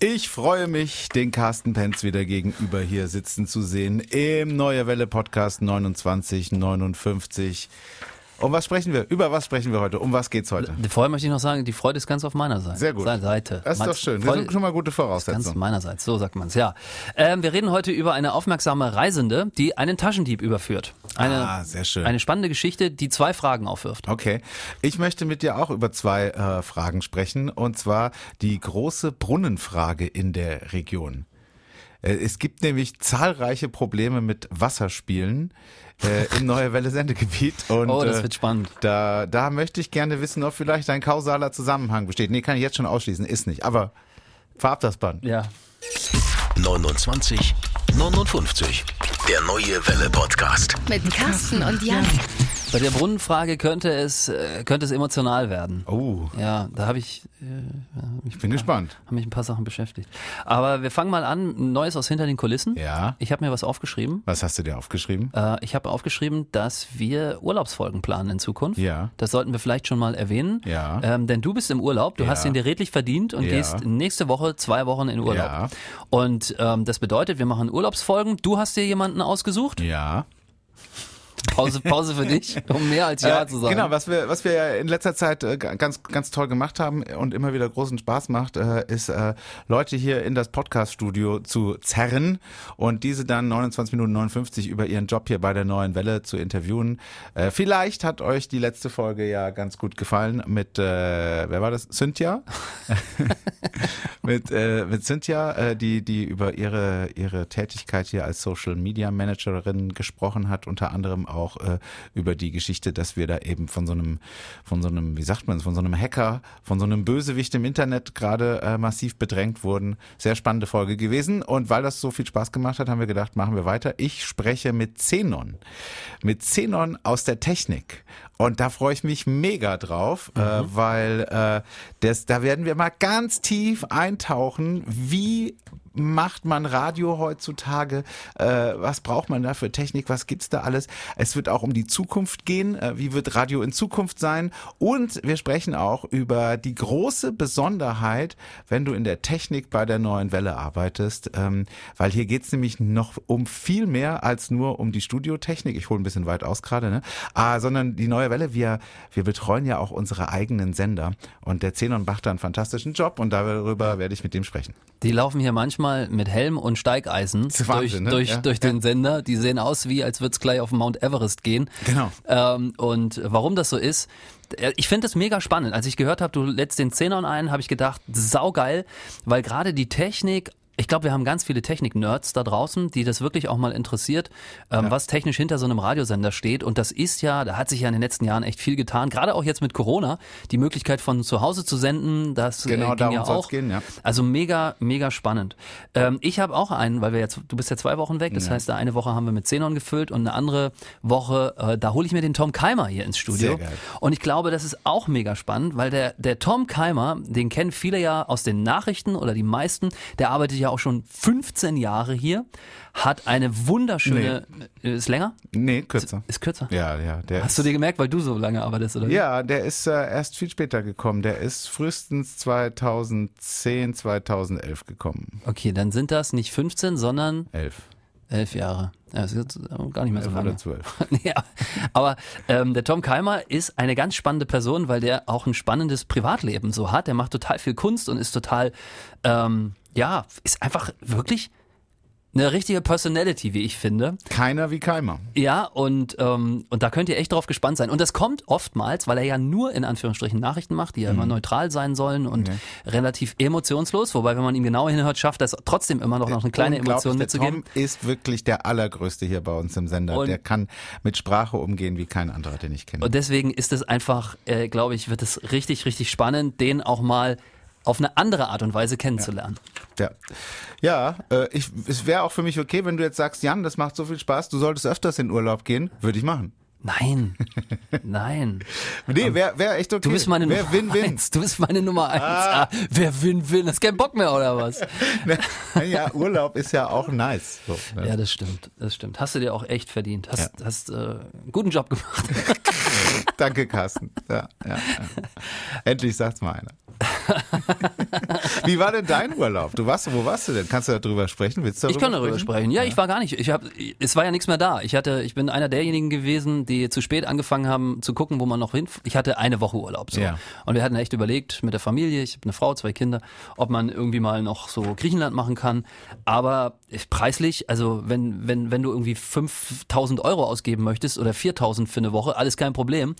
Ich freue mich, den Carsten Penz wieder gegenüber hier sitzen zu sehen im Neue Welle Podcast 2959. Um was sprechen wir? Über was sprechen wir heute? Um was geht's heute? Vorher möchte ich noch sagen, die Freude ist ganz auf meiner Seite. Sehr gut. Seite. Das ist doch schön. Das sind schon mal gute Ganz Voraussetzungen. meinerseits, so sagt man's. Ja, ähm, wir reden heute über eine aufmerksame Reisende, die einen Taschendieb überführt. Eine, Ah, sehr schön. Eine spannende Geschichte, die zwei Fragen aufwirft. Okay. Ich möchte mit dir auch über zwei äh, Fragen sprechen. Und zwar die große Brunnenfrage in der Region. Äh, Es gibt nämlich zahlreiche Probleme mit Wasserspielen äh, im Neue Welle Sendegebiet. Und, Oh, das äh, wird spannend. Da, da möchte ich gerne wissen, ob vielleicht ein kausaler Zusammenhang besteht. Nee, kann ich jetzt schon ausschließen, ist nicht. Aber verab das Band. Ja. 29 59. Der neue Welle Podcast. Mit Carsten und Jan. Bei der Brunnenfrage könnte es, äh, könnte es emotional werden. Oh, Ja, da habe ich, äh, ich bin gespannt. haben mich ein paar Sachen beschäftigt. Aber wir fangen mal an. Neues aus hinter den Kulissen. Ja. Ich habe mir was aufgeschrieben. Was hast du dir aufgeschrieben? Äh, ich habe aufgeschrieben, dass wir Urlaubsfolgen planen in Zukunft. Ja. Das sollten wir vielleicht schon mal erwähnen. Ja. Ähm, denn du bist im Urlaub, du Ja. hast ihn dir redlich verdient und Ja. gehst nächste Woche zwei Wochen in Urlaub. Ja. Und ähm, das bedeutet, wir machen Urlaubsfolgen. Du hast dir jemanden ausgesucht. Ja. Pause, Pause für dich, um mehr als Ja Äh, zu sagen. Genau, was wir, was wir ja in letzter Zeit äh, ganz, ganz toll gemacht haben und immer wieder großen Spaß macht, äh, ist äh, Leute hier in das Podcast-Studio zu zerren und diese dann 29 Minuten 59 über ihren Job hier bei der Neuen Welle zu interviewen. Äh, vielleicht hat euch die letzte Folge ja ganz gut gefallen mit, äh, wer war das? Cynthia? mit, mit Cynthia, die, die über ihre, ihre Tätigkeit hier als Social Media Managerin gesprochen hat, unter anderem auch äh, über die Geschichte, dass wir da eben von so einem, von so einem, wie sagt man es, von so einem Hacker, von so einem Bösewicht im Internet gerade äh, massiv bedrängt wurden. Sehr spannende Folge gewesen. Und weil das so viel Spaß gemacht hat, haben wir gedacht, machen wir weiter. Ich spreche mit Zenon. Mit Zenon aus der Technik. Und da freue ich mich mega drauf, äh, weil äh, das, da werden wir mal ganz tief eintauchen, wie macht man Radio heutzutage? Äh, was braucht man da für Technik? Was gibt's da alles? Es wird auch um die Zukunft gehen. Äh, wie wird Radio in Zukunft sein? Und wir sprechen auch über die große Besonderheit, wenn du in der Technik bei der neuen Welle arbeitest, ähm, weil hier geht's nämlich noch um viel mehr als nur um die Studiotechnik. Ich hole ein bisschen weit aus gerade, ne? Ah, sondern die neue Welle, wir, wir betreuen ja auch unsere eigenen Sender. Und der Zenon macht da einen fantastischen Job und darüber werde ich mit dem sprechen. Die laufen hier manchmal mit Helm und Steigeisen ist durch, Wahnsinn, ne? durch, Ja. durch den Sender. Die sehen aus, wie als würde es gleich auf Mount Everest gehen. Genau. Ähm, und warum das so ist, äh, ich finde es mega spannend. Als ich gehört habe, du lädst den Zehnern ein, habe ich gedacht, saugeil, weil gerade die Technik ich glaube, wir haben ganz viele Technik-Nerds da draußen, die das wirklich auch mal interessiert, ähm, was technisch hinter so einem Radiosender steht. Und das ist ja, da hat sich ja in den letzten Jahren echt viel getan. Gerade auch jetzt mit Corona, die Möglichkeit von zu Hause zu senden, das äh, Genau, ging darum ja auch. gehen, ja. Also mega, mega spannend. Ähm, ich habe auch einen, weil wir jetzt, du bist ja zwei Wochen weg, das heißt, da eine Woche haben wir mit Xenon gefüllt und eine andere Woche, äh, da hole ich mir den Tom Keimer hier ins Studio. Sehr geil. Und ich glaube, das ist auch mega spannend, weil der, der Tom Keimer, den kennen viele ja aus den Nachrichten oder die meisten, der arbeitet ja auch schon 15 Jahre hier, hat eine wunderschöne, äh, ist länger? Nee, kürzer. Ist kürzer? Ja, ja. Hast du dir gemerkt, weil du so lange arbeitest, oder? Ja, der ist äh, erst viel später gekommen. Der ist frühestens 2010, 2011 gekommen. Okay, dann sind das nicht 15, sondern Elf. elf Jahre. Ja, das ist jetzt gar nicht mehr so lange. oder zwölf. ja, aber ähm, der Tom Keimer ist eine ganz spannende Person, weil der auch ein spannendes Privatleben so hat. Der macht total viel Kunst und ist total, ähm, ja, ist einfach wirklich eine richtige Personality, wie ich finde. Keiner wie Keimer. Ja, und, ähm, und da könnt ihr echt drauf gespannt sein. Und das kommt oftmals, weil er ja nur in Anführungsstrichen Nachrichten macht, die ja Mhm. immer neutral sein sollen und relativ emotionslos. Wobei, wenn man ihm genau hinhört, schafft er es trotzdem immer noch, noch eine kleine Emotion der mitzugeben. Tom ist wirklich der allergrößte hier bei uns im Sender. Und- der kann mit Sprache umgehen wie kein anderer, den ich kenne. Und deswegen ist es einfach, äh, glaube ich, wird es richtig, richtig spannend, den auch mal auf eine andere Art und Weise kennenzulernen. Ja, ja äh, ich, es wäre auch für mich okay, wenn du jetzt sagst, Jan, das macht so viel Spaß, du solltest öfters in Urlaub gehen, würde ich machen. Nein, nein. Nee, wäre wär echt okay. Du bist meine wär Nummer Win-Win. eins. Du bist meine Nummer eins. Ah. wer Win-Win? Hast keinen Bock mehr oder was? ja, Urlaub ist ja auch nice. So, ne? Ja, das stimmt. Das stimmt. Hast du dir auch echt verdient. Hast, hast äh, einen guten Job gemacht. Danke, Carsten. Ja, ja, ja. Endlich sagt's mal einer. Wie war denn dein Urlaub? Du warst, wo warst du denn? Kannst du darüber sprechen? Willst du Ich kann darüber sprechen. Ja, ich war gar nicht. Ich hab, es war ja nichts mehr da. Ich hatte, ich bin einer derjenigen gewesen, die zu spät angefangen haben zu gucken, wo man noch hin. Ich hatte eine Woche Urlaub so. Ja. Und wir hatten echt überlegt mit der Familie, ich habe eine Frau, zwei Kinder, ob man irgendwie mal noch so Griechenland machen kann. Aber preislich, also wenn wenn wenn du irgendwie 5000 Euro ausgeben möchtest oder 4000 für eine Woche, alles kein Problem.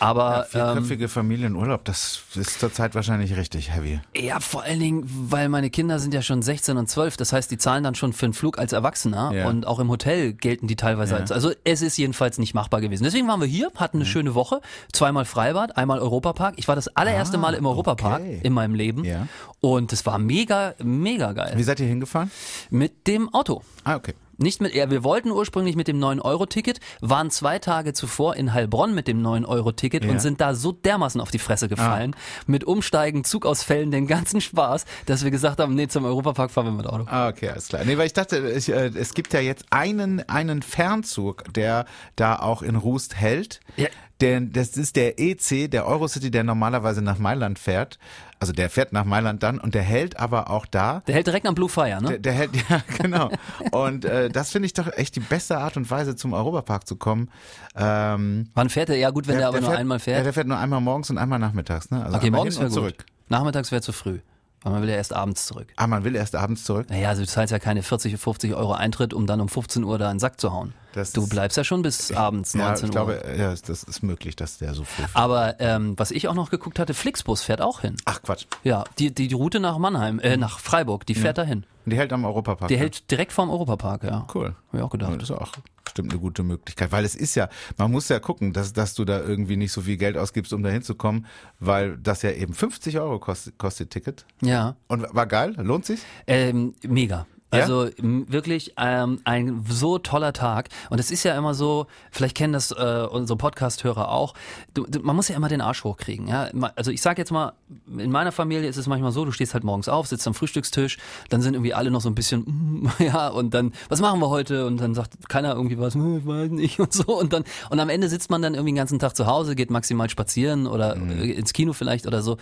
Aber Ja, ähm, vierköpfige Familienurlaub, das ist zurzeit wahrscheinlich richtig heavy. ja, vor allen Dingen, weil meine Kinder sind ja schon 16 und 12, das heißt, die zahlen dann schon für einen Flug als Erwachsener Ja. und auch im Hotel gelten die teilweise Ja. als. Also es ist jedenfalls nicht machbar gewesen. Deswegen waren wir hier, hatten eine schöne Woche, zweimal Freibad, einmal Europapark. Ich war das allererste Ah, Mal im Europapark okay. in meinem Leben und es war mega, mega geil. Wie seid ihr hingefahren? Mit dem Auto. Ah, okay. Nicht mit, ja, wir wollten ursprünglich mit dem 9-Euro-Ticket, waren zwei Tage zuvor in Heilbronn mit dem 9-Euro-Ticket Ja. und sind da so dermaßen auf die Fresse gefallen, mit Umsteigen, Zugausfällen, den ganzen Spaß, dass wir gesagt haben, nee, zum Europapark fahren wir mit Auto. Ah, okay, alles klar. Nee, weil ich dachte, ich, äh, es gibt ja jetzt einen, einen Fernzug, der da auch in Rust hält. Ja. Denn das ist der EC, der Eurocity, der normalerweise nach Mailand fährt. Also der fährt nach Mailand dann und der hält aber auch da. Der hält direkt am Blue Fire, ne? Der, der hält, ja, genau. Und äh, das finde ich doch echt die beste Art und Weise, zum Europapark zu kommen. Ähm, Wann fährt er? Ja gut, wenn der, aber nur einmal Ja, fährt. der fährt nur einmal morgens und einmal nachmittags. Ne? Also okay, einmal morgens hin und gut. zurück. Nachmittags wäre zu früh. Weil man will ja erst abends zurück. Ah, man will erst abends zurück. Naja, also du zahlst ja keine 40, 50 Euro Eintritt, um dann um 15 Uhr da in den Sack zu hauen. Das du bleibst ja schon bis abends, 19 Ja, ich Uhr. glaube, ja, das ist möglich, dass der so früh fährt. Aber ähm, was ich auch noch geguckt hatte, Flixbus fährt auch hin. Ach Quatsch. Ja, die, die, die Route nach Mannheim, äh, nach Freiburg, die fährt dahin. Und die hält am Europapark. Die ne? hält direkt vorm Europapark, ja. Cool. Hab ich auch gedacht. Ja, das ist auch bestimmt eine gute Möglichkeit, weil es ist ja, man muss ja gucken, dass, dass du da irgendwie nicht so viel Geld ausgibst, um da hinzukommen, weil das ja eben 50 Euro kostet, kostet Ticket. Ja, Und war geil, lohnt sich? ähm, mega. Ja? Also m- wirklich ähm, ein so toller Tag. Und es ist ja immer so, vielleicht kennen das äh, unsere Podcast-Hörer auch, du, du, man muss ja immer den Arsch hochkriegen. Ja? Also ich sage jetzt mal, in meiner Familie ist es manchmal so, du stehst halt morgens auf, sitzt am Frühstückstisch, dann sind irgendwie alle noch so ein bisschen, mm, ja, und dann, was machen wir heute? Und dann sagt keiner irgendwie was, hm, ich weiß nicht und so. Und dann, und am Ende sitzt man dann irgendwie den ganzen Tag zu Hause, geht maximal spazieren oder äh, ins Kino vielleicht oder so.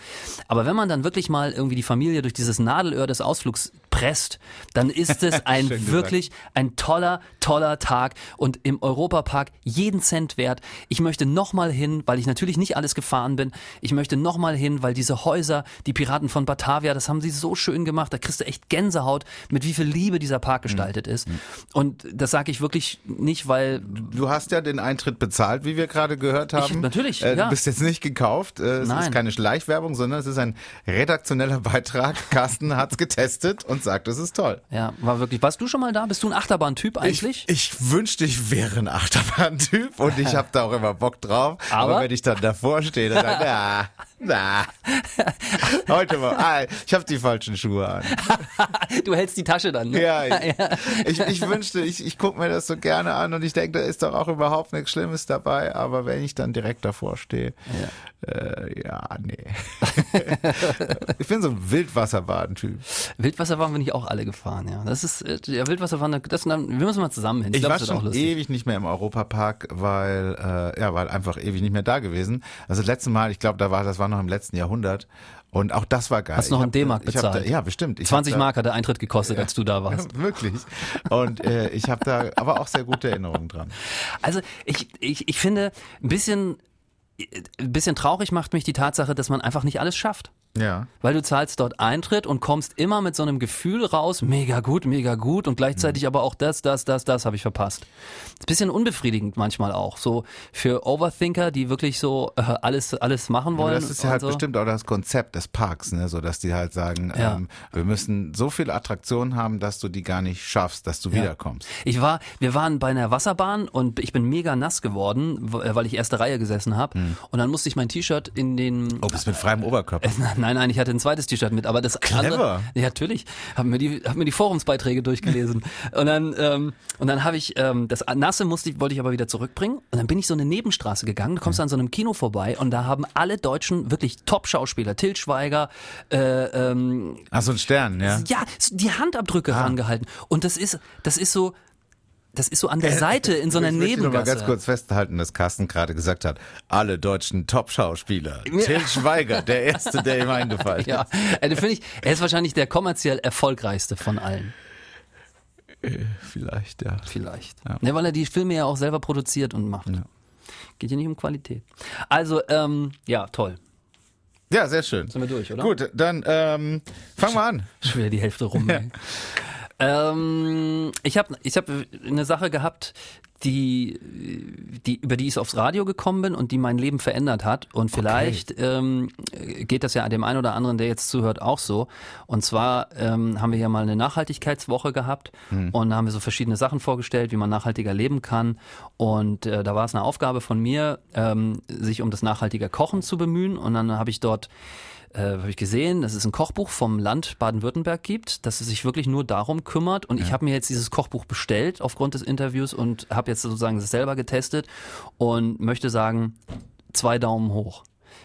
Aber wenn man dann wirklich mal irgendwie die Familie durch dieses Nadelöhr des Ausflugs presst, dann ist es ein wirklich ein toller, toller Tag und im Europapark jeden Cent wert. Ich möchte nochmal hin, weil ich natürlich nicht alles gefahren bin. Ich möchte nochmal hin, weil diese Häuser, die Piraten von Batavia, das haben sie so schön gemacht. Da kriegst du echt Gänsehaut, mit wie viel Liebe dieser Park gestaltet ist. Und das sage ich wirklich nicht, weil Du hast ja den Eintritt bezahlt, wie wir gerade gehört haben. natürlich, äh, ja. Du bist jetzt nicht gekauft. Äh, es ist Nein. keine Schleichwerbung, sondern es ist ein redaktioneller Beitrag. Carsten hat's getestet und sagt, es ist toll. ja, war wirklich. Warst du schon mal da? Bist du ein Achterbahn-Typ eigentlich? Ich, ich wünschte, ich wäre ein Achterbahn-Typ und ich habe da auch immer Bock drauf. Aber, Aber? wenn ich dann davor stehe, dann sage na. Heute mal, ah, ich habe die falschen Schuhe an. Du hältst die Tasche dann. Ne? Ja, ich, ich, ich wünschte, ich, ich gucke mir das so gerne an und ich denke, da ist doch auch überhaupt nichts Schlimmes dabei. Aber wenn ich dann direkt davor stehe, ja, äh, ja nee. ich bin so ein Wildwasserbahn-Typ. Wildwasserbahn bin ich auch alle gefahren, ja. Das ist, äh, ja, Wildwasserbahn, das, wir müssen mal zusammen hin. Ich glaub, war schon lustig. ewig nicht mehr im Europapark, weil äh, ja, weil einfach ewig nicht mehr da gewesen. Also das letzte Mal, ich glaube, da war das war noch im letzten Jahrhundert und auch das war geil. Hast du noch in hab- D-Mark hab Da, bezahlt? ja, bestimmt. Ich hab 20 da, Mark hat der Eintritt gekostet, als du da warst. Wirklich. Und äh, ich habe da aber auch sehr gute Erinnerungen dran. Also ich, ich, ich finde, ein bisschen, ein bisschen traurig macht mich die Tatsache, dass man einfach nicht alles schafft. Ja. Weil du zahlst dort Eintritt und kommst immer mit so einem Gefühl raus, mega gut, mega gut und gleichzeitig aber auch das, das, das, das habe ich verpasst. Ist ein bisschen unbefriedigend manchmal auch. So für Overthinker, die wirklich so äh, alles, alles machen wollen. das ist ja halt so. bestimmt auch das Konzept des Parks, ne? so dass die halt sagen, Ja. ähm, wir müssen so viele Attraktionen haben, dass du die gar nicht schaffst, dass du wiederkommst. Ich war, wir waren bei einer Wasserbahn und ich bin mega nass geworden, weil ich erste Reihe gesessen habe. Und dann musste ich mein T-Shirt in den. Oh, bist mit freiem Oberkörper. Nein, nein, ich hatte ein zweites T-Shirt mit, aber das Clever. andere, ja, natürlich, habe mir die, hab mir die Forumsbeiträge durchgelesen und dann, ähm, und dann habe ich ähm, das nasse musste ich, wollte ich aber wieder zurückbringen und dann bin ich so eine Nebenstraße gegangen. Du kommst an so einem Kino vorbei und da haben alle deutschen wirklich Top-Schauspieler, Til Schweiger, äh, ähm, Ach, so ein Stern, ja. ja, die Handabdrücke Ah. rangehalten und das ist, das ist so das ist so an der Seite in so einer ich möchte noch mal Nebengasse. ganz kurz festhalten, dass Carsten gerade gesagt hat, alle deutschen Top-Schauspieler. Till Schweiger, der Erste, der ihm eingefallen ist. Ja, äh, finde ich, er ist wahrscheinlich der kommerziell erfolgreichste von allen. Vielleicht, ja. Vielleicht. Ja. Ne, weil er die Filme ja auch selber produziert und macht. Ja. Geht hier nicht um Qualität. Also, ähm, ja, toll. Ja, sehr schön. Sind wir durch, oder? Gut, dann ähm, fangen wir an. Schon wieder die Hälfte rum. ey. Ähm, ich habe ich hab eine Sache gehabt, die, die, über die ich aufs Radio gekommen bin und die mein Leben verändert hat. Und vielleicht ähm, geht das ja dem einen oder anderen, der jetzt zuhört, auch so. Und zwar ähm, haben wir ja mal eine Nachhaltigkeitswoche gehabt und da haben wir so verschiedene Sachen vorgestellt, wie man nachhaltiger leben kann. Und äh, da war es eine Aufgabe von mir, ähm, sich um das nachhaltige Kochen zu bemühen. Und dann habe ich dort äh, habe ich gesehen, dass es ein Kochbuch vom Land Baden-Württemberg gibt, dass es sich wirklich nur darum kümmert. Und ich habe mir jetzt dieses Kochbuch bestellt aufgrund des Interviews und habe jetzt sozusagen das selber getestet und möchte sagen, zwei Daumen hoch.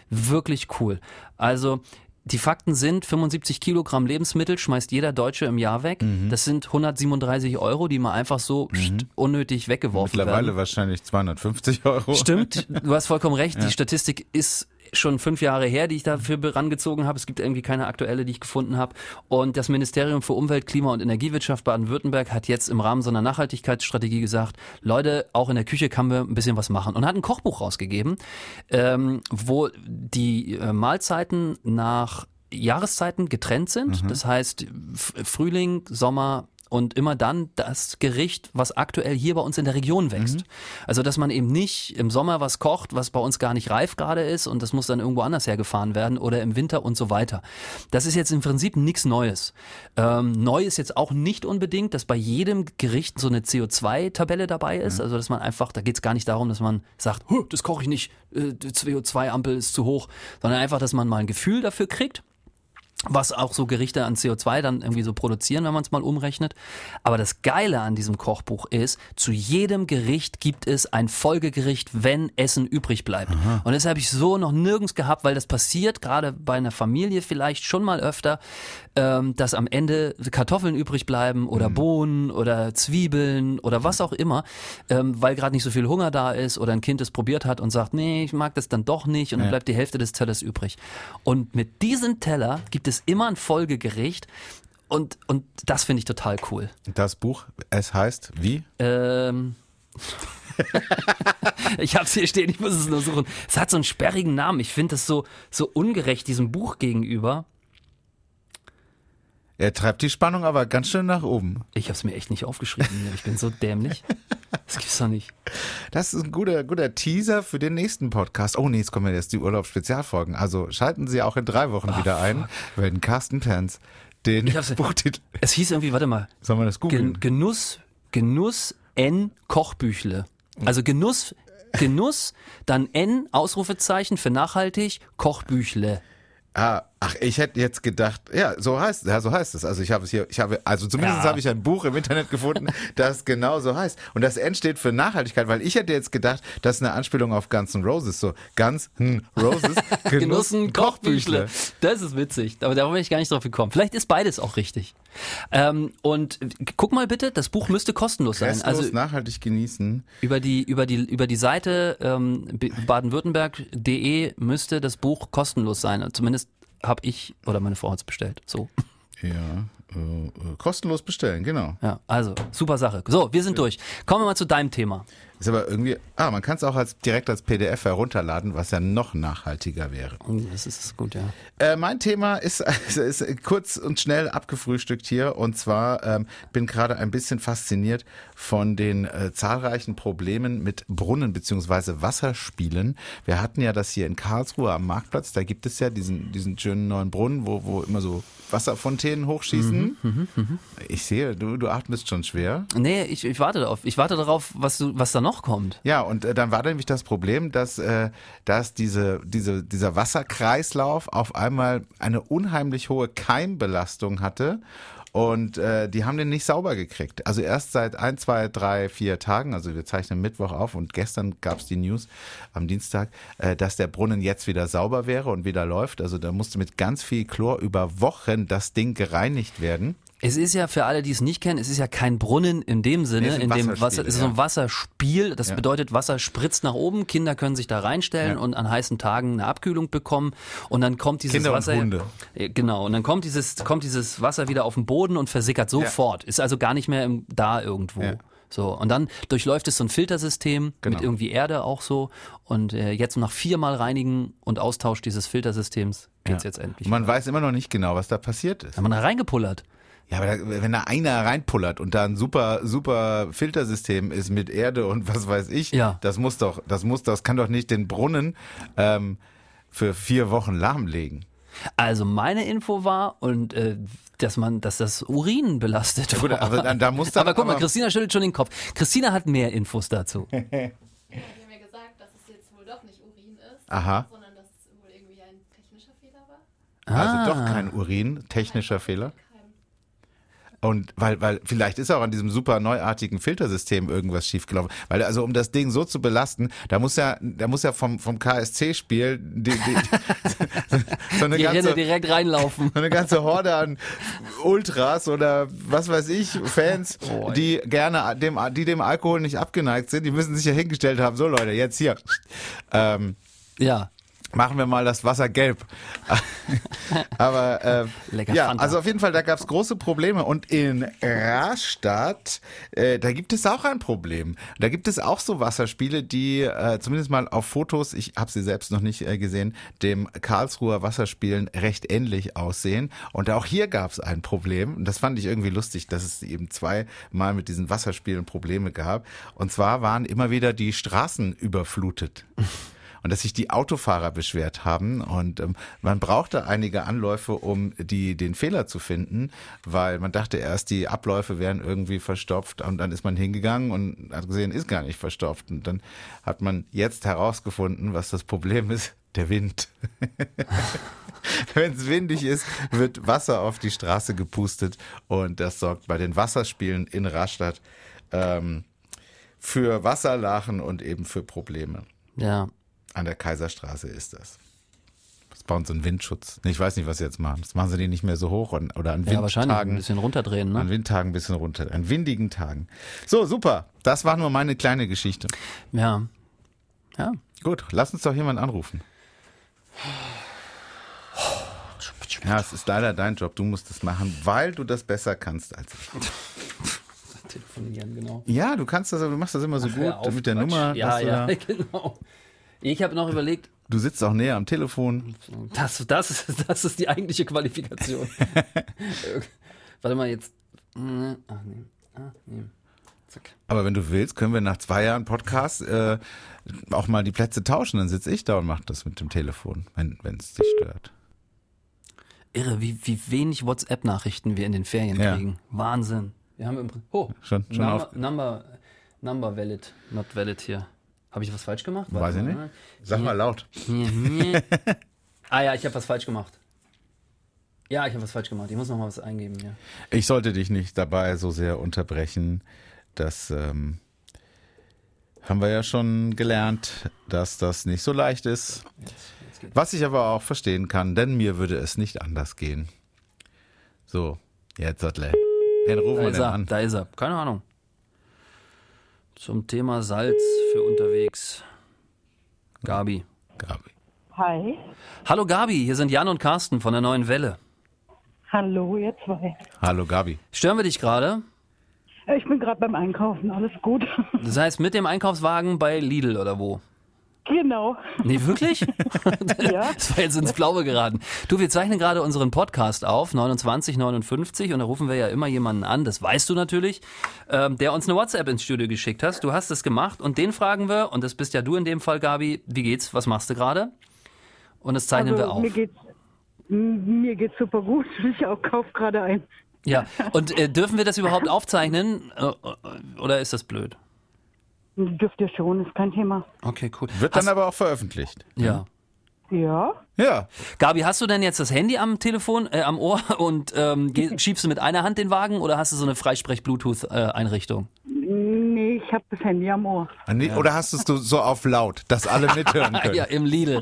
Wirklich cool. Also die Fakten sind, 75 Kilogramm Lebensmittel schmeißt jeder Deutsche im Jahr weg. Das sind 137 Euro, die mal einfach so pst, unnötig weggeworfen Mittlerweile werden. wahrscheinlich 250 Euro. Stimmt, du hast vollkommen recht. Die Statistik ist schon fünf Jahre her, die ich dafür herangezogen habe. Es gibt irgendwie keine aktuelle, die ich gefunden habe. Und das Ministerium für Umwelt, Klima und Energiewirtschaft Baden-Württemberg hat jetzt im Rahmen so einer Nachhaltigkeitsstrategie gesagt, Leute, auch in der Küche kann man ein bisschen was machen. Und hat ein Kochbuch rausgegeben, ähm, wo die äh, Mahlzeiten nach Jahreszeiten getrennt sind. Das heißt, Frühling, Sommer, und immer dann das Gericht, was aktuell hier bei uns in der Region wächst. Also, dass man eben nicht im Sommer was kocht, was bei uns gar nicht reif gerade ist und das muss dann irgendwo anders hergefahren werden oder im Winter und so weiter. Das ist jetzt im Prinzip nichts Neues. Ähm, neu ist jetzt auch nicht unbedingt, dass bei jedem Gericht so eine CO2-Tabelle dabei ist. Also, dass man einfach, da geht es gar nicht darum, dass man sagt, "Huh, das koche ich nicht, äh, die CO2-Ampel ist zu hoch, sondern einfach, dass man mal ein Gefühl dafür kriegt was auch so Gerichte an CO2 dann irgendwie so produzieren, wenn man es mal umrechnet. Aber das Geile an diesem Kochbuch ist, zu jedem Gericht gibt es ein Folgegericht, wenn Essen übrig bleibt. Und das habe ich so noch nirgends gehabt, weil das passiert gerade bei einer Familie vielleicht schon mal öfter, ähm, dass am Ende Kartoffeln übrig bleiben oder Bohnen oder Zwiebeln oder was auch immer, ähm, weil gerade nicht so viel Hunger da ist oder ein Kind es probiert hat und sagt, nee, ich mag das dann doch nicht und dann Ja. bleibt die Hälfte des Tellers übrig. Und mit diesem Teller gibt es immer ein Folgegericht und, und das finde ich total cool. Das Buch, es heißt wie? Ähm. ich hab's hier stehen, ich muss es nur suchen. Es hat so einen sperrigen Namen. Ich finde das so, so ungerecht diesem Buch gegenüber. Er treibt die Spannung aber ganz schön nach oben. Ich hab's mir echt nicht aufgeschrieben. Ich bin so dämlich. Das gibt's doch nicht. Das ist ein guter, guter Teaser für den nächsten Podcast. Oh nee, jetzt kommen ja jetzt die Urlaubsspezialfolgen. Also schalten Sie auch in drei Wochen wieder ein, wenn Carsten Pence den Ich hab's- Buchtitel. Es hieß irgendwie, warte mal, Sollen wir das googeln? Gen Genuss, Genuss N Kochbüchle. Also Genuss, Genuss, dann N Ausrufezeichen für nachhaltig, Kochbüchle. Ah, ach, ich hätte jetzt gedacht, ja, so heißt, ja, so heißt es. Also ich habe es hier, ich habe, also zumindest Ja. habe ich ein Buch im Internet gefunden, das genau so heißt. Und das N steht für Nachhaltigkeit, weil ich hätte jetzt gedacht, das ist eine Anspielung auf Guns N' Roses, so Guns N' Roses, Genussen Kochbüchle. Das ist witzig, aber da bin ich gar nicht drauf gekommen. Vielleicht ist beides auch richtig. Ähm, und guck mal bitte, das Buch müsste kostenlos sein. Restlos Also nachhaltig genießen. über die über die über die Seite ähm, baden-württemberg.de müsste das Buch kostenlos sein. Zumindest habe ich oder meine Frau hat's bestellt. So. Ja, äh, äh, kostenlos bestellen, genau. Ja, also super Sache. So, wir sind durch. Kommen wir mal zu deinem Thema. Ist aber irgendwie, ah, man kann es auch als, direkt als PDF herunterladen, was ja noch nachhaltiger wäre. Das ist gut, ja. Äh, mein Thema ist, also ist kurz und schnell abgefrühstückt hier. Und zwar ähm, bin gerade ein bisschen fasziniert von den äh, zahlreichen Problemen mit Brunnen beziehungsweise Wasserspielen. Wir hatten ja das hier in Karlsruhe am Marktplatz. Da gibt es ja diesen, diesen schönen neuen Brunnen, wo, wo immer so Wasserfontänen hochschießen. ich sehe, du, du atmest schon schwer. Nee, ich, ich warte darauf. Ich warte darauf, was du, was da noch kommt. Ja, und äh, dann war nämlich das Problem, dass, äh, dass diese, diese, dieser Wasserkreislauf auf einmal eine unheimlich hohe Keimbelastung hatte. Und äh, die haben den nicht sauber gekriegt. Also erst seit ein, zwei, drei, vier Tagen, also wir zeichnen Mittwoch auf und gestern gab es die News am Dienstag, äh, dass der Brunnen jetzt wieder sauber wäre und wieder läuft. Also da musste mit ganz viel Chlor über Wochen das Ding gereinigt werden. Es ist ja für alle, die es nicht kennen, es ist ja kein Brunnen in dem Sinne, Nee, in ein dem Wasser, Wasserspiel, es ist so ein ja. Wasserspiel. Das Ja. bedeutet, Wasser spritzt nach oben, Kinder können sich da reinstellen Ja. und an heißen Tagen eine Abkühlung bekommen und dann kommt dieses Kinder und Wasser. Hunde. Äh, Genau, und dann kommt dieses, kommt dieses Wasser wieder auf den Boden und versickert sofort. Ist also gar nicht mehr im, da irgendwo. Ja. So, und dann durchläuft es so ein Filtersystem Genau. mit irgendwie Erde auch so. Und äh, jetzt nach viermal Reinigen und Austausch dieses Filtersystems geht's Ja. jetzt endlich. Und man weiß immer noch nicht genau, was da passiert ist. Haben wir da reingepullert? Ja, aber da, wenn da einer reinpullert und da ein super, super Filtersystem ist mit Erde und was weiß ich, Ja. das muss doch, das muss, das kann doch nicht den Brunnen ähm, für vier Wochen lahmlegen. Also meine Info war und äh, dass man, dass das Urin belastet gut, war. aber dann- da muss dann aber guck mal, aber- Christina schüttelt schon den Kopf. Christina hat mehr Infos dazu. Die haben mir gesagt, dass es jetzt wohl doch nicht Urin ist, Aha. sondern dass es wohl irgendwie ein technischer Fehler war. Also Ah. doch kein Urin, technischer Fehler. Und weil, weil vielleicht ist auch an diesem super neuartigen Filtersystem irgendwas schiefgelaufen. Weil also um das Ding so zu belasten, da muss ja, da muss ja vom, vom KSC-Spiel die, die, so eine Die ganze, Renne direkt reinlaufen. so eine ganze Horde an Ultras oder was weiß ich, Fans, Oh, die gerne dem, die dem Alkohol nicht abgeneigt sind, die müssen sich ja hingestellt haben, so Leute, jetzt hier. Ähm, Ja. Machen wir mal das Wasser gelb. Aber äh, Lecker ja, Fanta. also auf jeden Fall, da gab es große Probleme. Und in Rastatt, äh, da gibt es auch ein Problem. Da gibt es auch so Wasserspiele, die äh, zumindest mal auf Fotos, ich habe sie selbst noch nicht äh, gesehen, dem Karlsruher Wasserspielen recht ähnlich aussehen. Und auch hier gab es ein Problem. Und das fand ich irgendwie lustig, dass es eben zweimal mit diesen Wasserspielen Probleme gab. Und zwar waren immer wieder die Straßen überflutet und dass sich die Autofahrer beschwert haben und ähm, man brauchte einige Anläufe, um die den Fehler zu finden, weil man dachte erst, die Abläufe wären irgendwie verstopft und dann ist man hingegangen und hat gesehen, ist gar nicht verstopft und dann hat man jetzt herausgefunden, was das Problem ist, der Wind. Wenn es windig ist, wird Wasser auf die Straße gepustet und das sorgt bei den Wasserspielen in Rastatt ähm, für Wasserlachen und eben für Probleme. Ja. An der Kaiserstraße ist das. Das bauen so einen Windschutz. Ich weiß nicht, was sie jetzt machen. Das machen sie nicht mehr so hoch und, oder an Ja, wahrscheinlich ein Windtagen. bisschen runterdrehen, An ne? Windtagen ein bisschen runter. An windigen Tagen. So, super. Das war nur meine kleine Geschichte. Ja. Ja. Gut, lass uns doch jemanden anrufen. Ja, es ist leider dein Job. Du musst es machen, weil du das besser kannst als ich. Telefonieren, genau. Ja, du kannst das, du machst das immer so gut Hör auf, mit der Quatsch. Nummer. Ja, ja, genau. Ich habe noch überlegt, du sitzt auch näher am Telefon. das, das, ist, das ist die eigentliche Qualifikation. Äh, Warte mal jetzt. Ach nee. Ah, nee. Zack. Aber wenn du willst, können wir nach zwei Jahren Podcast äh, auch mal die Plätze tauschen. Dann sitze ich da und mache das mit dem Telefon, wenn es dich stört. Irre, wie, wie wenig WhatsApp-Nachrichten wir in den Ferien Ja. kriegen. Wahnsinn. Wir haben im Prinzip. Oh, Schon- schon number, auf- number, number valid, not valid hier. Habe ich was falsch gemacht? Warte Weiß ich mal. nicht. Sag mal laut. ah ja, ich habe was falsch gemacht. Ja, ich habe was falsch gemacht. Ich muss noch mal was eingeben. Ja. Ich sollte dich nicht dabei so sehr unterbrechen. Das ähm, haben wir ja schon gelernt, dass das nicht so leicht ist. Jetzt geht's. Was ich aber auch verstehen kann, denn mir würde es nicht anders gehen. So, jetzt Sattle. Wen rufen Da wir ist er, an? da ist er. Keine Ahnung. Zum Thema Salz für unterwegs. Gabi. Gabi. Hi. Hallo Gabi, hier sind Jan und Carsten von der Neuen Welle. Hallo, ihr zwei. Hallo Gabi. Stören wir dich gerade? Ich bin gerade beim Einkaufen, alles gut. Das heißt mit dem Einkaufswagen bei Lidl oder wo? Genau. Nee, wirklich? Ja. Das war jetzt ins Blaue geraten. Du, wir zeichnen gerade unseren Podcast auf, 2959, und da rufen wir ja immer jemanden an, das weißt du natürlich, ähm, der uns eine WhatsApp ins Studio geschickt hast. Du hast es gemacht und den fragen wir, und das bist ja du in dem Fall, Gabi, wie geht's, was machst du gerade? Und das zeichnen wir auf. Also, Mir geht's, mir geht's super gut. Ich auch kauf gerade ein. Ja, und äh, dürfen wir das überhaupt aufzeichnen äh, oder ist das blöd? Dürft ihr schon, ist kein Thema. Okay, cool. Wird dann aber auch veröffentlicht. Ja. Ja. Ja. Gabi, hast du denn jetzt das Handy am Telefon, äh, am Ohr und ähm, schiebst du mit einer Hand den Wagen oder hast du so eine Freisprech-Bluetooth-Einrichtung? Nee, ich habe das Handy am Ohr. Nee, Oder hast du es so auf laut, dass alle mithören können? ja, im Lidl.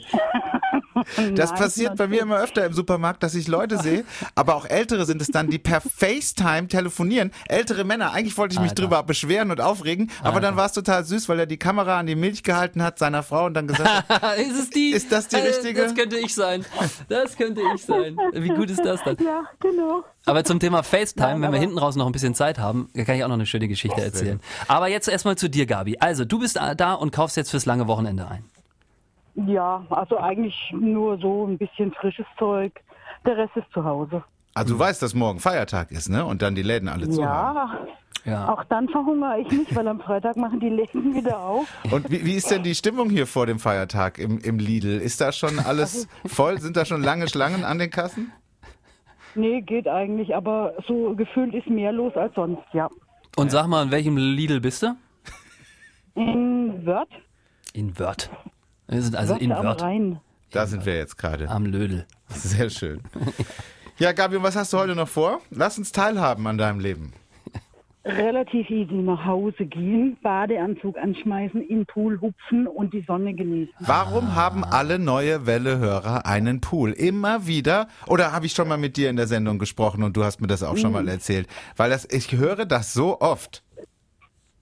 Das Nein, passiert bei mir immer öfter im Supermarkt, dass ich Leute sehe, aber auch Ältere sind es dann, die per FaceTime telefonieren. Ältere Männer, eigentlich wollte ich mich Alter. drüber beschweren und aufregen, aber dann war es total süß, weil er die Kamera an die Milch gehalten hat seiner Frau und dann gesagt hat, ist es die? Ist das die Äh, richtige? Das könnte ich sein. Das könnte ich sein. Wie gut ist das denn? Ja, genau. Aber zum Thema FaceTime, wenn wir hinten raus noch ein bisschen Zeit haben, kann ich auch noch eine schöne Geschichte erzählen. Aber jetzt erstmal zu dir, Gabi. Also, du bist da und kaufst jetzt fürs lange Wochenende ein. Ja, also eigentlich nur so ein bisschen frisches Zeug. Der Rest ist zu Hause. also du weißt, dass morgen Feiertag ist, ne? Und dann die Läden alle zu. Ja, Ja. auch dann verhungere ich nicht, weil am Freitag machen die Läden wieder auf. Und wie, wie ist denn die Stimmung hier vor dem Feiertag im, im Lidl? Ist da schon alles voll? Sind da schon lange Schlangen an den Kassen? Nee, geht eigentlich, aber so gefühlt ist mehr los als sonst, ja. Und sag mal, in welchem Lidl bist du? In Wörth, In Wörth. Wir sind also in am Wörth Rhein. Da sind wir jetzt gerade. am Lödel. Sehr schön. Ja, Gabi, was hast du heute noch vor? Lass uns teilhaben an deinem Leben. Relativ easy nach Hause gehen, Badeanzug anschmeißen, in den Pool hupfen und die Sonne genießen. Warum haben alle neue Welle-Hörer einen Pool? Immer wieder? Oder habe ich schon mal mit dir in der Sendung gesprochen und du hast mir das auch schon mal erzählt? Weil das, ich höre das so oft.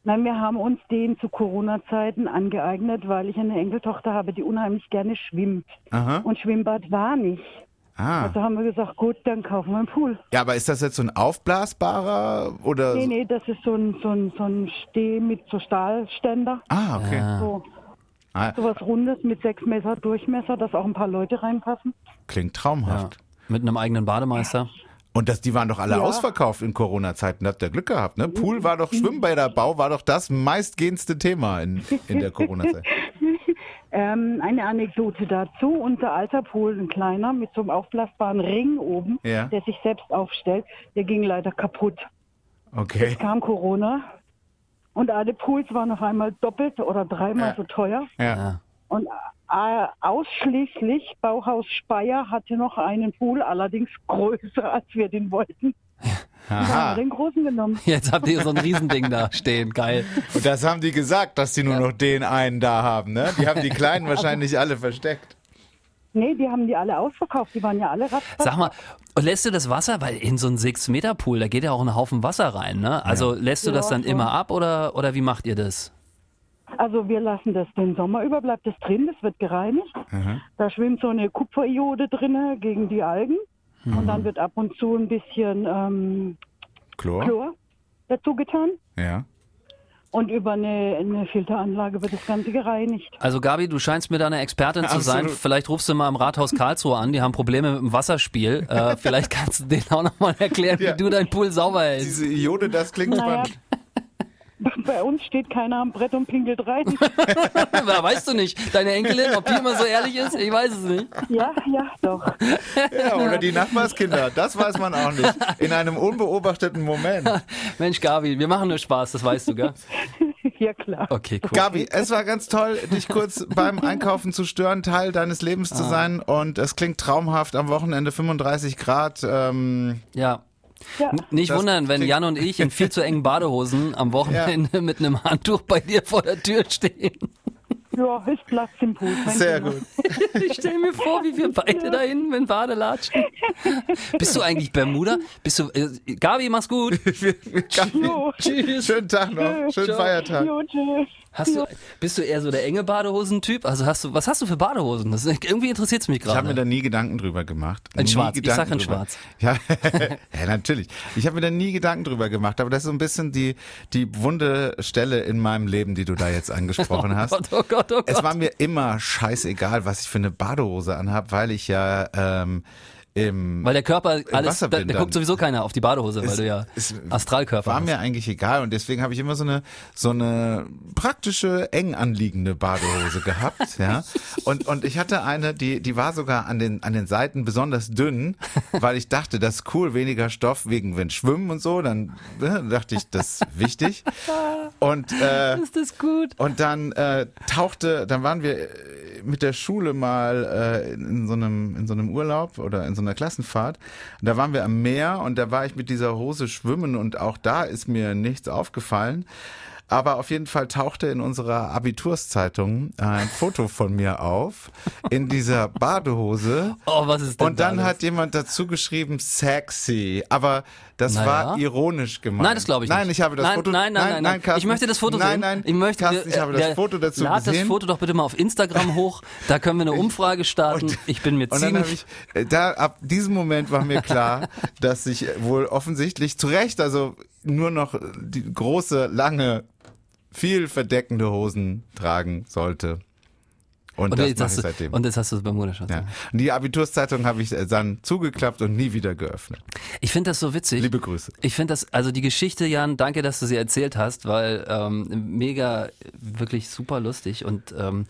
Nein, wir haben uns den zu Corona-Zeiten angeeignet, weil ich eine Enkeltochter habe, die unheimlich gerne schwimmt. Aha. Und Schwimmbad war nicht. Ah. Also haben wir gesagt, gut, dann kaufen wir einen Pool. Ja, aber ist das jetzt so ein aufblasbarer oder? Nee, nee, das ist so ein, so ein, so ein Steh mit so Stahlständer. Ah, okay. So, Ah, so was Rundes mit sechs Meter Durchmesser, dass auch ein paar Leute reinpassen. klingt Ja. traumhaft. Mit einem eigenen Bademeister. Und das, die waren doch alle Ja. ausverkauft in Corona-Zeiten. Habt ihr Glück gehabt, ne? Pool war doch, Schwimmbäderbau war doch das meistgehendste Thema in, in der Corona-Zeit. Ähm, eine Anekdote dazu. Unser alter Pool, ein kleiner, mit so einem aufblasbaren Ring oben, Ja. der sich selbst aufstellt, der ging leider kaputt. Okay. kam Corona und alle Pools waren auf einmal doppelt oder dreimal Ja. so teuer. Ja. Ja. Und ausschließlich Bauhaus Speyer hatte noch einen Pool, allerdings größer, als wir den wollten. Wir haben Aha. den großen genommen. Jetzt habt ihr so ein Riesending da stehen. Geil. Und das haben die gesagt, dass sie nur noch den einen da haben, ne? Die haben die Kleinen wahrscheinlich alle versteckt. Nee, die haben die alle ausverkauft. Die waren ja alle ratzfatz. Sag mal, und lässt du das Wasser, weil in so einen 6-Meter-Pool, da geht ja auch ein Haufen Wasser rein, ne? Also lässt du das Ja, dann schon. immer ab oder, oder wie macht ihr das? Also wir lassen das den Sommer über, bleibt das drin, das wird gereinigt. Da schwimmt so eine Kupferiode drinne gegen die Algen. Und dann wird ab und zu ein bisschen ähm, Chlor? Chlor dazu getan. Ja. Und über eine, eine Filteranlage wird das Ganze gereinigt. Also Gabi, du scheinst mir da eine Expertin zu sein. Absolut. Vielleicht rufst du mal im Rathaus Karlsruhe an, die haben Probleme mit dem Wasserspiel. Äh, vielleicht kannst du denen auch nochmal erklären, Ja. wie du deinen Pool sauber hältst. Diese Iode, das klingt Naja. spannend. Bei uns steht keiner am Brett und pinkelt rein. Ja, weißt du nicht. Deine Enkelin, ob die immer so ehrlich ist? Ich weiß es nicht. ja, ja, doch. Ja, oder die Nachbarskinder, das weiß man auch nicht. In einem unbeobachteten Moment. Mensch, Gabi, wir machen nur Spaß, das weißt du, gell? Ja, klar. Okay, cool. Gabi, es war ganz toll, dich kurz beim Einkaufen zu stören, Teil deines Lebens Ah. zu sein. Und es klingt traumhaft am Wochenende 35 Grad. Ähm, Ja. Ja. Nicht Das wundern, wenn Jan und ich in viel zu engen Badehosen am Wochenende mit einem Handtuch bei dir vor der Tür stehen. Ja, ist Platz im Pool. sehr Thema. gut. Ich stelle mir vor, wie wir beide da hinten mit Badelatschen. Bist du eigentlich Bermuda? Bist du, äh, Gabi, mach's gut. Gabi. Tschüss. schönen Tag noch, schönen Ciao. Feiertag. Jo, tschüss. Hast du, bist du eher so der enge Badehosentyp? Also hast du, was hast du für Badehosen? Das, ist- irgendwie interessiert es mich Ich habe mir gerade. da nie Gedanken drüber gemacht. In nie schwarz. Ich Gedanken sag in drüber. schwarz. Ja, ja natürlich. Ich habe mir da nie Gedanken drüber gemacht, aber das ist so ein bisschen die, die wunde Stelle in meinem Leben, die du da jetzt angesprochen hast. Gott, oh Gott, oh Gott. Es war mir immer scheißegal, was ich für eine Badehose anhab, weil ich ja ähm, im Weil der Körper alles, da, dann. guckt sowieso keiner auf die Badehose, weil Es- du ja es Astralkörper war hast. mir eigentlich egal und deswegen habe ich immer so eine so eine praktische eng anliegende Badehose gehabt, ja. Und und ich hatte eine, die die war sogar an den an den Seiten besonders dünn, weil ich dachte, das ist cool, weniger Stoff wegen wenn Schwimmen und so, dann äh, dachte ich, das ist wichtig. Und äh, Ist das gut? und dann äh, tauchte, dann waren wir mit der Schule mal äh, in so einem in so einem Urlaub oder in so einer Klassenfahrt. Und da waren wir am Meer und da war ich mit dieser Hose schwimmen und auch da ist mir nichts aufgefallen. Aber auf jeden Fall tauchte in unserer Abiturszeitung ein Foto von mir auf in dieser Badehose. Oh, was ist denn Und dann da hat jemand dazu geschrieben sexy, aber das Naja. war ironisch gemeint. Nein, das glaube ich nein, nicht. ich habe das nein, Foto. Nein, nein, nein, nein. Carsten, ich möchte das Foto nein, sehen. Nein, ich möchte, Carsten, ich habe das Foto dazu lad gesehen. das Foto doch bitte mal auf Instagram hoch. Da können wir eine Umfrage starten. ich bin mir Und dann habe ziemlich. ich, äh, da, ab diesem Moment war mir klar, dass ich wohl offensichtlich zu Recht, also nur noch die große, lange, viel verdeckende Hosen tragen sollte. Und, Und das jetzt, hast du, seitdem. und jetzt hast du es beim Mutterschutz. ja. Und die Abiturszeitung habe ich äh, dann zugeklappt und nie wieder geöffnet. Ich finde das so witzig. Liebe Grüße. Ich finde das, also die Geschichte, Jan, danke, dass du sie erzählt hast, weil ähm, mega, wirklich super lustig. Und ähm,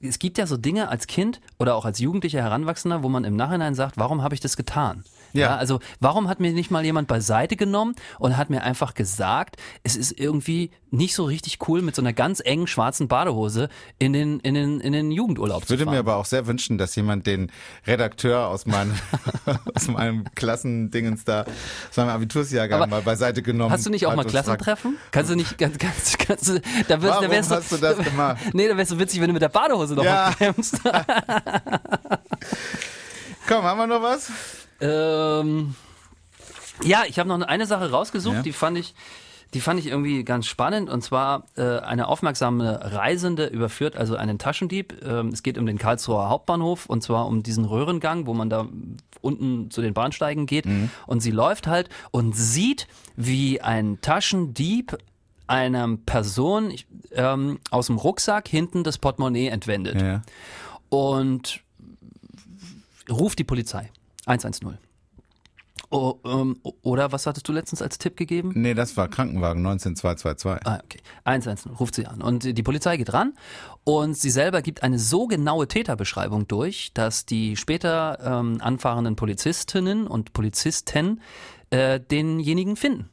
es gibt ja so Dinge als Kind oder auch als Jugendlicher Heranwachsender, wo man im Nachhinein sagt, warum habe ich das getan? Ja. also warum hat mir nicht mal jemand beiseite genommen und hat mir einfach gesagt, es ist irgendwie nicht so richtig cool, mit so einer ganz engen schwarzen Badehose in den, in den, in den Jugendurlaub Ich zu würde fahren. mir aber auch sehr wünschen, dass jemand den Redakteur aus meinem, aus meinem Klassendingens da, aus meinem Abitursjahrgang Aber mal beiseite genommen Hast du nicht auch mal und fragt, Klassentreffen? Kannst du nicht, ganz, ganz, kannst du, da wirst, Warum da wärst hast du das gemacht? Nee, da wärst du witzig, wenn du mit der Badehose noch Ja. Komm, haben wir noch was? Ähm, ja, ich habe noch eine Sache rausgesucht, Ja. die fand ich, die fand ich irgendwie ganz spannend. Und zwar äh, eine aufmerksame Reisende überführt also einen Taschendieb. Ähm, es geht um den Karlsruher Hauptbahnhof und zwar um diesen Röhrengang, wo man da unten zu den Bahnsteigen geht. Und sie läuft halt und sieht, wie ein Taschendieb einer Person ähm, aus dem Rucksack hinten das Portemonnaie entwendet Ja. und ruft die Polizei. 110. Oh, ähm, oder was hattest du letztens als Tipp gegeben? Nee, das war Krankenwagen 19222. Ah, okay. 110, ruft sie an. Und die Polizei geht ran und sie selber gibt eine so genaue Täterbeschreibung durch, dass die später ähm, anfahrenden Polizistinnen und Polizisten äh, denjenigen finden.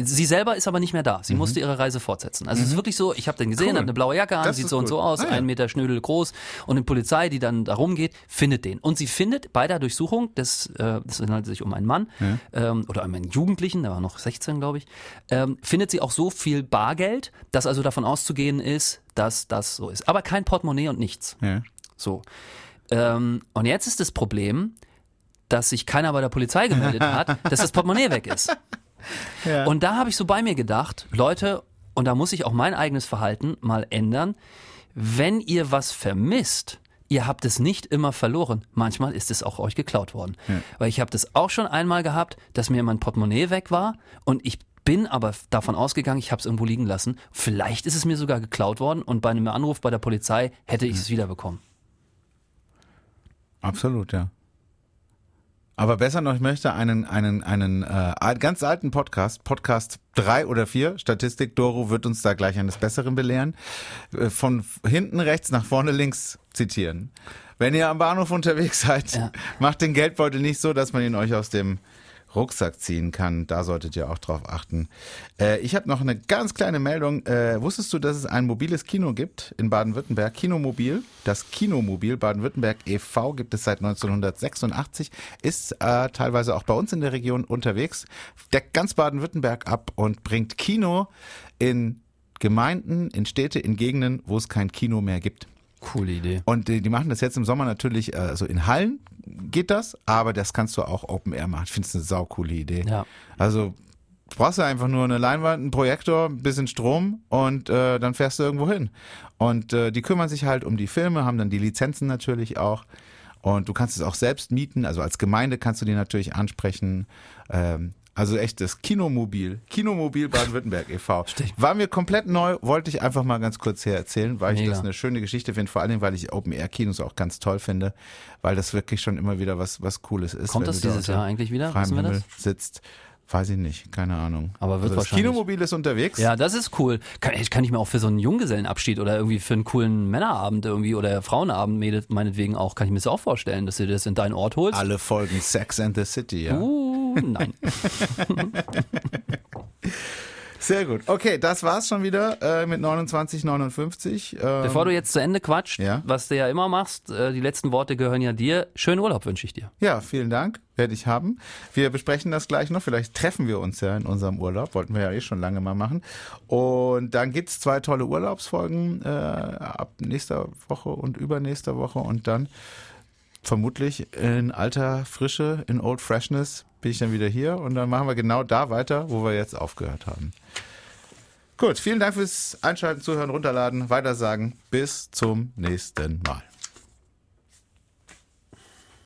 Sie selber ist aber nicht mehr da. Sie musste ihre Reise fortsetzen. Also es ist wirklich so, ich habe den gesehen, Mhm. Cool. hat eine blaue Jacke an, Das sieht so und gut. so aus, Ah, ja. ein Meter Schnödel groß und die Polizei, die dann da rumgeht, findet den. Und sie findet bei der Durchsuchung, das, äh, das handelt sich um einen Mann ähm, oder um einen Jugendlichen, der war noch 16, glaube ich, ähm, findet sie auch so viel Bargeld, dass also davon auszugehen ist, dass das so ist. Aber kein Portemonnaie und nichts. Ja. So. Ähm, und jetzt ist das Problem, dass sich keiner bei der Polizei gemeldet hat, dass das Portemonnaie weg ist. Ja. Und da habe ich so bei mir gedacht, Leute, und da muss ich auch mein eigenes Verhalten mal ändern, wenn ihr was vermisst, ihr habt es nicht immer verloren. Manchmal ist es auch euch geklaut worden. Weil ich habe das auch schon einmal gehabt, dass mir mein Portemonnaie weg war und ich bin aber davon ausgegangen, ich habe es irgendwo liegen lassen. Vielleicht ist es mir sogar geklaut worden und bei einem Anruf bei der Polizei hätte ich es wiederbekommen. Absolut, ja. Aber besser noch, ich möchte einen, einen, einen äh, ganz alten Podcast, Podcast drei oder vier, Statistik, Doro wird uns da gleich eines Besseren belehren, äh, von hinten rechts nach vorne links zitieren. Wenn ihr am Bahnhof unterwegs seid, Ja. macht den Geldbeutel nicht so, dass man ihn euch aus dem Rucksack ziehen kann. Da solltet ihr auch drauf achten. Äh, ich habe noch eine ganz kleine Meldung. Äh, wusstest du, dass es ein mobiles Kino gibt in Baden-Württemberg? Kinomobil. Das Kinomobil Baden-Württemberg e.V. gibt es seit 1986. Ist äh, teilweise auch bei uns in der Region unterwegs. Deckt ganz Baden-Württemberg ab und bringt Kino in Gemeinden, in Städte, in Gegenden, wo es kein Kino mehr gibt. Coole Idee. Und die, die machen das jetzt im Sommer natürlich, äh, also in Hallen geht das, aber das kannst du auch Open Air machen. Ich finde es eine saukoole Idee. Ja. Also du brauchst ja einfach nur eine Leinwand, einen Projektor, ein bisschen Strom und äh, dann fährst du irgendwo hin. Und äh, die kümmern sich halt um die Filme, haben dann die Lizenzen natürlich auch. Und du kannst es auch selbst mieten, also als Gemeinde kannst du die natürlich ansprechen. Ähm, also echt das Kinomobil, Kinomobil Baden-Württemberg e.V. War mir komplett neu, wollte ich einfach mal ganz kurz her erzählen, weil ich Mega. das eine schöne Geschichte finde, vor allem, weil ich Open-Air-Kinos auch ganz toll finde, weil das wirklich schon immer wieder was, was Cooles ist. Kommt das da dieses Jahr eigentlich wieder? Wissen wir das? sitzt. Weiß ich nicht, keine Ahnung. Aber wird also das wahrscheinlich. Kinomobil ist unterwegs. Ja, das ist cool. Kann, kann ich mir auch für so einen Junggesellenabschied oder irgendwie für einen coolen Männerabend irgendwie oder Frauenabend meinetwegen auch, kann ich mir das auch vorstellen, dass du das in deinen Ort holst. Alle Folgen Sex and the City, ja. Uh, nein. Sehr gut. Okay, das war's schon wieder äh, mit 29,59. Ähm, Bevor du jetzt zu Ende quatscht, Ja. was du ja immer machst, äh, die letzten Worte gehören ja dir. Schönen Urlaub wünsche ich dir. Ja, vielen Dank. Werde ich haben. Wir besprechen das gleich noch. Vielleicht treffen wir uns ja in unserem Urlaub. Wollten wir ja eh schon lange mal machen. Und dann gibt's zwei tolle Urlaubsfolgen äh, ab nächster Woche und übernächster Woche. Und dann vermutlich in alter Frische, in Old Freshness bin ich dann wieder hier. Und dann machen wir genau da weiter, wo wir jetzt aufgehört haben. Gut, vielen Dank fürs Einschalten, Zuhören, Runterladen, Weitersagen. Bis zum nächsten Mal.